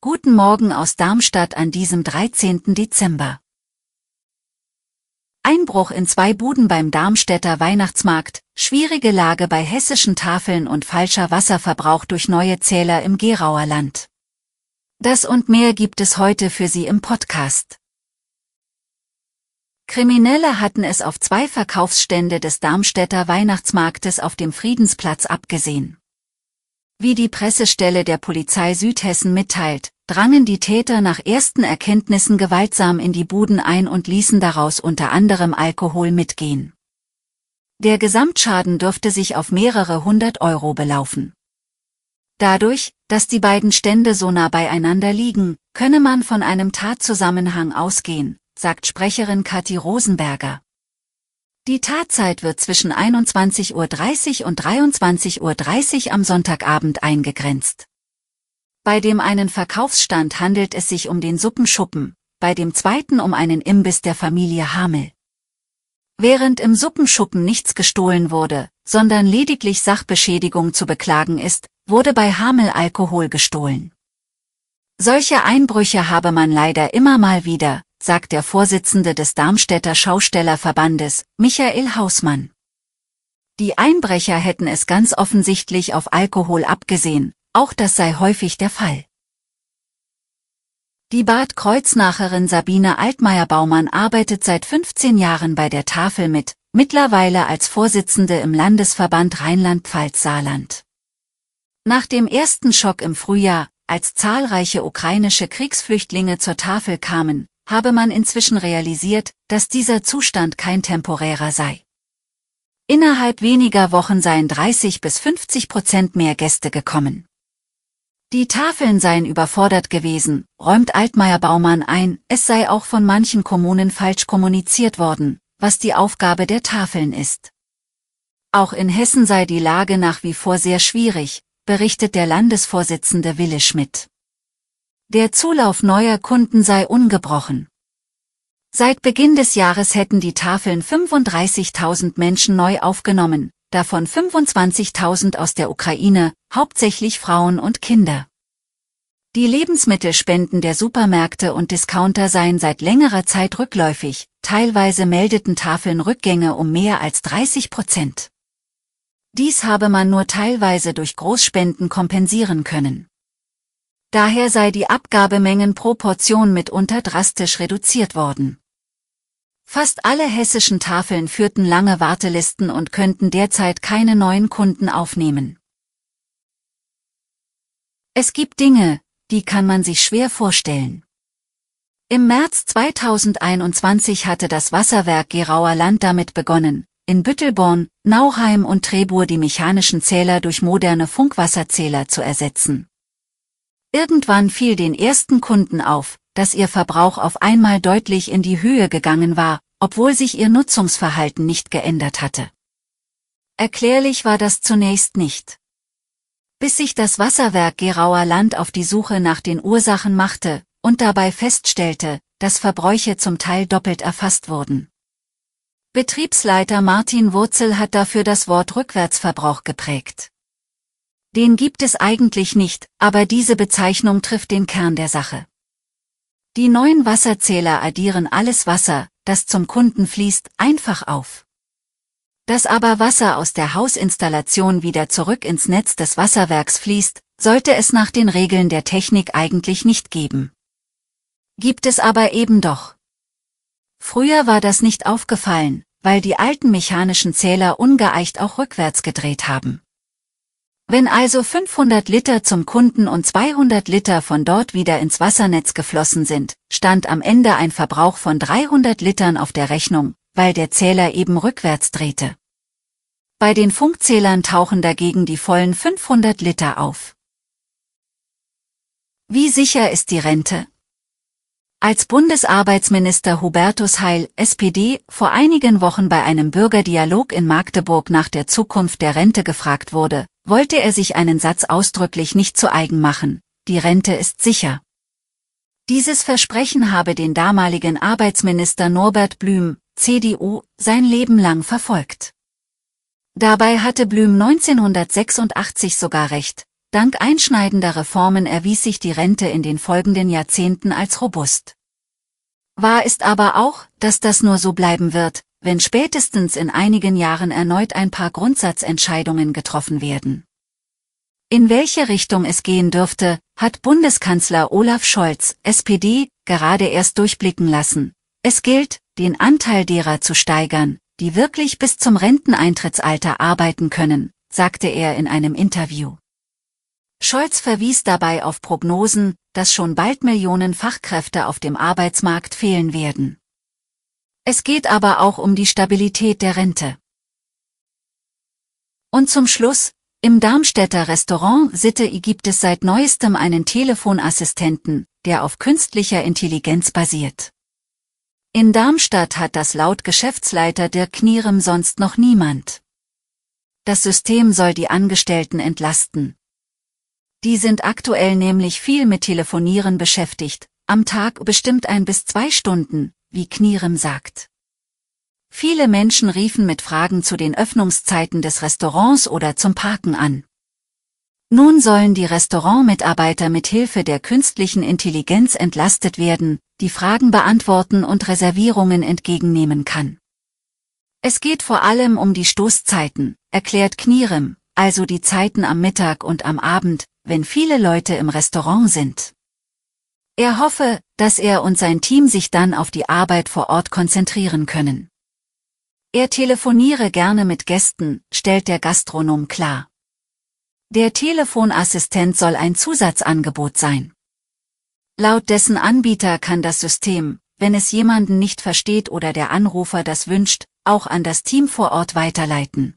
Guten Morgen aus Darmstadt an diesem 13. Dezember. Einbruch in zwei Buden beim Darmstädter Weihnachtsmarkt, schwierige Lage bei hessischen Tafeln und falscher Wasserverbrauch durch neue Zähler im Gerauer Land. Das und mehr gibt es heute für Sie im Podcast. Kriminelle hatten es auf zwei Verkaufsstände des Darmstädter Weihnachtsmarktes auf dem Friedensplatz abgesehen. Wie die Pressestelle der Polizei Südhessen mitteilt, drangen die Täter nach ersten Erkenntnissen gewaltsam in die Buden ein und ließen daraus unter anderem Alkohol mitgehen. Der Gesamtschaden dürfte sich auf mehrere hundert Euro belaufen. Dadurch, dass die beiden Stände so nah beieinander liegen, könne man von einem Tatzusammenhang ausgehen, sagt Sprecherin Kathi Rosenberger. Die Tatzeit wird zwischen 21.30 Uhr und 23.30 Uhr am Sonntagabend eingegrenzt. Bei dem einen Verkaufsstand handelt es sich um den Suppenschuppen, bei dem zweiten um einen Imbiss der Familie Hamel. Während im Suppenschuppen nichts gestohlen wurde, sondern lediglich Sachbeschädigung zu beklagen ist, wurde bei Hamel Alkohol gestohlen. Solche Einbrüche habe man leider immer mal wieder, sagt der Vorsitzende des Darmstädter Schaustellerverbandes, Michael Hausmann. Die Einbrecher hätten es ganz offensichtlich auf Alkohol abgesehen, auch das sei häufig der Fall. Die Bad Kreuznacherin Sabine Altmaier-Baumann arbeitet seit 15 Jahren bei der Tafel mit, mittlerweile als Vorsitzende im Landesverband Rheinland-Pfalz-Saarland. Nach dem ersten Schock im Frühjahr, als zahlreiche ukrainische Kriegsflüchtlinge zur Tafel kamen, habe man inzwischen realisiert, dass dieser Zustand kein temporärer sei. Innerhalb weniger Wochen seien 30 bis 50 Prozent mehr Gäste gekommen. Die Tafeln seien überfordert gewesen, räumt Altmaier Baumann ein, es sei auch von manchen Kommunen falsch kommuniziert worden, was die Aufgabe der Tafeln ist. Auch in Hessen sei die Lage nach wie vor sehr schwierig, berichtet der Landesvorsitzende Wille Schmidt. Der Zulauf neuer Kunden sei ungebrochen. Seit Beginn des Jahres hätten die Tafeln 35.000 Menschen neu aufgenommen, davon 25.000 aus der Ukraine, hauptsächlich Frauen und Kinder. Die Lebensmittelspenden der Supermärkte und Discounter seien seit längerer Zeit rückläufig, teilweise meldeten Tafeln Rückgänge um mehr als 30 Prozent. Dies habe man nur teilweise durch Großspenden kompensieren können. Daher sei die Abgabemengen pro Portion mitunter drastisch reduziert worden. Fast alle hessischen Tafeln führten lange Wartelisten und könnten derzeit keine neuen Kunden aufnehmen. Es gibt Dinge, die kann man sich schwer vorstellen. Im März 2021 hatte das Wasserwerk Gerauer Land damit begonnen, in Büttelborn, Nauheim und Trebur die mechanischen Zähler durch moderne Funkwasserzähler zu ersetzen. Irgendwann fiel den ersten Kunden auf, dass ihr Verbrauch auf einmal deutlich in die Höhe gegangen war, obwohl sich ihr Nutzungsverhalten nicht geändert hatte. Erklärlich war das zunächst nicht. Bis sich das Wasserwerk Gerauer Land auf die Suche nach den Ursachen machte und dabei feststellte, dass Verbräuche zum Teil doppelt erfasst wurden. Betriebsleiter Martin Wurzel hat dafür das Wort Rückwärtsverbrauch geprägt. Den gibt es eigentlich nicht, aber diese Bezeichnung trifft den Kern der Sache. Die neuen Wasserzähler addieren alles Wasser, das zum Kunden fließt, einfach auf. Dass aber Wasser aus der Hausinstallation wieder zurück ins Netz des Wasserwerks fließt, sollte es nach den Regeln der Technik eigentlich nicht geben. Gibt es aber eben doch. Früher war das nicht aufgefallen, weil die alten mechanischen Zähler ungeeicht auch rückwärts gedreht haben. Wenn also 500 Liter zum Kunden und 200 Liter von dort wieder ins Wassernetz geflossen sind, stand am Ende ein Verbrauch von 300 Litern auf der Rechnung, weil der Zähler eben rückwärts drehte. Bei den Funkzählern tauchen dagegen die vollen 500 Liter auf. Wie sicher ist die Rente? Als Bundesarbeitsminister Hubertus Heil, SPD, vor einigen Wochen bei einem Bürgerdialog in Magdeburg nach der Zukunft der Rente gefragt wurde, wollte er sich einen Satz ausdrücklich nicht zu eigen machen. Die Rente ist sicher. Dieses Versprechen habe den damaligen Arbeitsminister Norbert Blüm, CDU, sein Leben lang verfolgt. Dabei hatte Blüm 1986 sogar recht, Dank einschneidender Reformen erwies sich die Rente in den folgenden Jahrzehnten als robust. Wahr ist aber auch, dass das nur so bleiben wird, wenn spätestens in einigen Jahren erneut ein paar Grundsatzentscheidungen getroffen werden. In welche Richtung es gehen dürfte, hat Bundeskanzler Olaf Scholz, SPD, gerade erst durchblicken lassen. Es gilt, den Anteil derer zu steigern, die wirklich bis zum Renteneintrittsalter arbeiten können, sagte er in einem Interview. Scholz verwies dabei auf Prognosen, dass schon bald Millionen Fachkräfte auf dem Arbeitsmarkt fehlen werden. Es geht aber auch um die Stabilität der Rente. Und zum Schluss, im Darmstädter Restaurant Sitte gibt es seit neuestem einen Telefonassistenten, der auf künstlicher Intelligenz basiert. In Darmstadt hat das laut Geschäftsleiter Dirk Knierem sonst noch niemand. Das System soll die Angestellten entlasten. Die sind aktuell nämlich viel mit Telefonieren beschäftigt, am Tag bestimmt ein bis zwei Stunden, wie Knierem sagt. Viele Menschen riefen mit Fragen zu den Öffnungszeiten des Restaurants oder zum Parken an. Nun sollen die Restaurantmitarbeiter mit Hilfe der künstlichen Intelligenz entlastet werden, die Fragen beantworten und Reservierungen entgegennehmen kann. Es geht vor allem um die Stoßzeiten, erklärt Knierem, also die Zeiten am Mittag und am Abend, wenn viele Leute im Restaurant sind. Er hoffe, dass er und sein Team sich dann auf die Arbeit vor Ort konzentrieren können. Er telefoniere gerne mit Gästen, stellt der Gastronom klar. Der Telefonassistent soll ein Zusatzangebot sein. Laut dessen Anbieter kann das System, wenn es jemanden nicht versteht oder der Anrufer das wünscht, auch an das Team vor Ort weiterleiten.